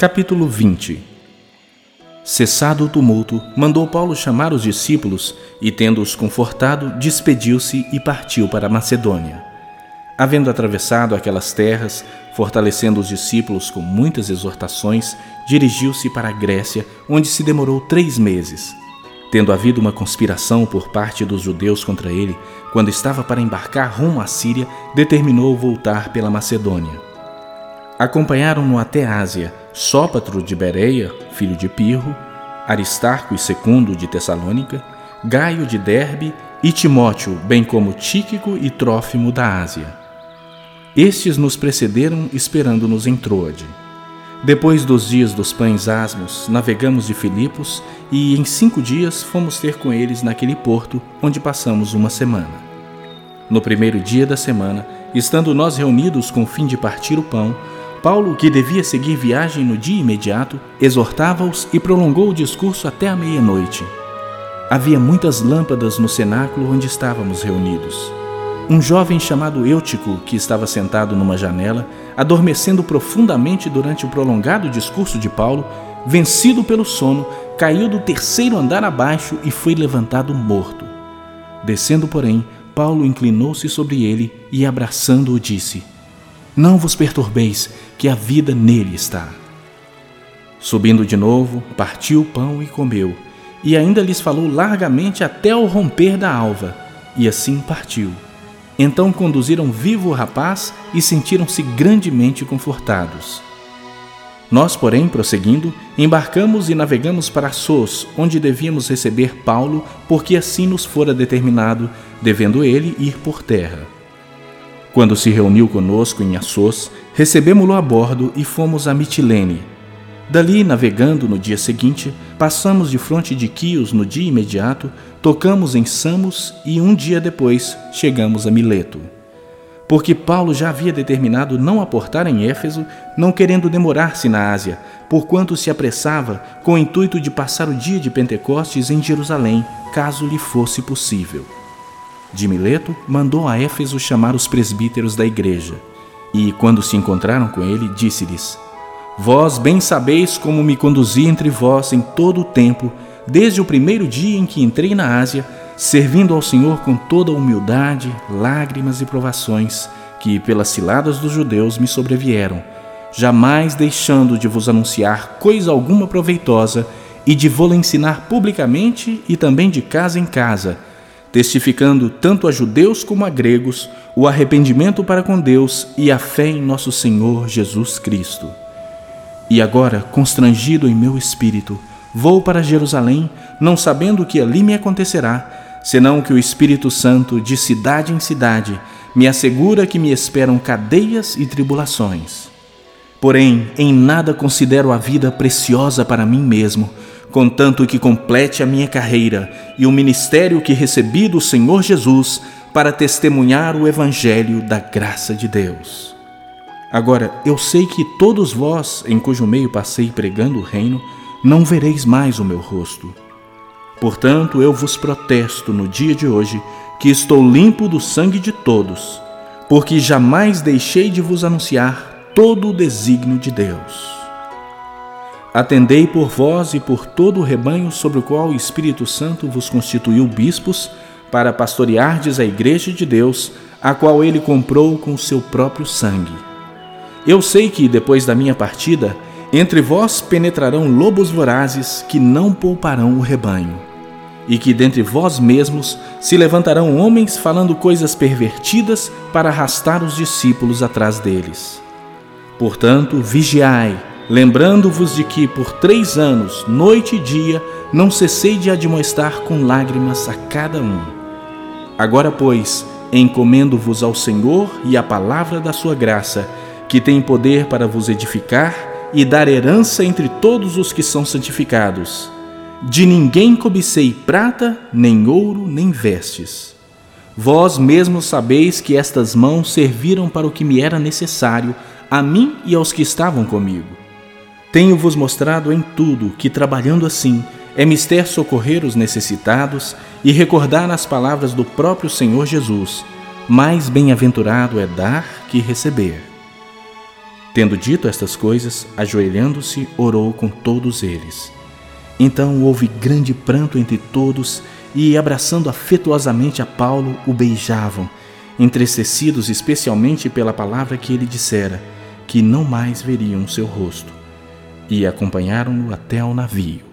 Capítulo 20 Cessado o tumulto, mandou Paulo chamar os discípulos e, tendo-os confortado, despediu-se e partiu para Macedônia. Havendo atravessado aquelas terras, fortalecendo os discípulos com muitas exortações, dirigiu-se para a Grécia, onde se demorou três meses. Tendo havido uma conspiração por parte dos judeus contra ele, quando estava para embarcar rumo à Síria, determinou voltar pela Macedônia. Acompanharam-no até Ásia Sópatro de Bereia, filho de Pirro, Aristarco e Secundo de Tessalônica, Gaio de Derbe e Timóteo, bem como Tíquico e Trófimo da Ásia. Estes nos precederam esperando-nos em Troade. Depois dos dias dos pães asmos, navegamos de Filipos e em cinco dias fomos ter com eles naquele porto, onde passamos uma semana. No primeiro dia da semana, estando nós reunidos com o fim de partir o pão, Paulo, que devia seguir viagem no dia imediato, exortava-os e prolongou o discurso até a meia-noite. Havia muitas lâmpadas no cenáculo onde estávamos reunidos. Um jovem chamado Eutico, que estava sentado numa janela, adormecendo profundamente durante o prolongado discurso de Paulo, vencido pelo sono, caiu do terceiro andar abaixo e foi levantado morto. Descendo, porém, Paulo inclinou-se sobre ele e, abraçando-o, disse: Não vos perturbeis, que a vida nele está. Subindo de novo, partiu o pão e comeu, e ainda lhes falou largamente até ao romper da alva, e assim partiu. Então conduziram vivo o rapaz e sentiram-se grandemente confortados. Nós, porém, prosseguindo, embarcamos e navegamos para Sos, onde devíamos receber Paulo, porque assim nos fora determinado, devendo ele ir por terra. Quando se reuniu conosco em Assos, recebemos-lo a bordo e fomos a Mitilene. Dali, navegando no dia seguinte, passamos de fronte de Quios no dia imediato, tocamos em Samos e um dia depois chegamos a Mileto. Porque Paulo já havia determinado não aportar em Éfeso, não querendo demorar-se na Ásia, porquanto se apressava com o intuito de passar o dia de Pentecostes em Jerusalém, caso lhe fosse possível. De Mileto, mandou a Éfeso chamar os presbíteros da igreja. E, quando se encontraram com ele, disse-lhes: Vós bem sabeis como me conduzi entre vós em todo o tempo, desde o primeiro dia em que entrei na Ásia, servindo ao Senhor com toda humildade, lágrimas e provações, que pelas ciladas dos judeus me sobrevieram, jamais deixando de vos anunciar coisa alguma proveitosa e de vô-la ensinar publicamente e também de casa em casa testificando tanto a judeus como a gregos o arrependimento para com Deus e a fé em nosso Senhor Jesus Cristo. E agora, constrangido em meu espírito, vou para Jerusalém, não sabendo o que ali me acontecerá, senão que o Espírito Santo, de cidade em cidade, me assegura que me esperam cadeias e tribulações. Porém, em nada considero a vida preciosa para mim mesmo, contanto que complete a minha carreira e o ministério que recebi do Senhor Jesus para testemunhar o Evangelho da graça de Deus. Agora, eu sei que todos vós, em cujo meio passei pregando o reino, não vereis mais o meu rosto. Portanto, eu vos protesto no dia de hoje que estou limpo do sangue de todos, porque jamais deixei de vos anunciar todo o desígnio de Deus. Atendei por vós e por todo o rebanho sobre o qual o Espírito Santo vos constituiu bispos, para pastoreardes a igreja de Deus, a qual ele comprou com o seu próprio sangue. Eu sei que, depois da minha partida, entre vós penetrarão lobos vorazes que não pouparão o rebanho, e que dentre vós mesmos se levantarão homens falando coisas pervertidas para arrastar os discípulos atrás deles. Portanto, vigiai, lembrando-vos de que por três anos, noite e dia, não cessei de admoestar com lágrimas a cada um. Agora, pois, encomendo-vos ao Senhor e à palavra da sua graça, que tem poder para vos edificar e dar herança entre todos os que são santificados. De ninguém cobicei prata, nem ouro, nem vestes. Vós mesmos sabeis que estas mãos serviram para o que me era necessário, a mim e aos que estavam comigo. Tenho-vos mostrado em tudo que, trabalhando assim, é mister socorrer os necessitados e recordar as palavras do próprio Senhor Jesus: mais bem-aventurado é dar que receber. Tendo dito estas coisas, ajoelhando-se, orou com todos eles. Então houve grande pranto entre todos e, abraçando afetuosamente a Paulo, o beijavam, entristecidos especialmente pela palavra que ele dissera, que não mais veriam seu rosto, e acompanharam-no até ao navio.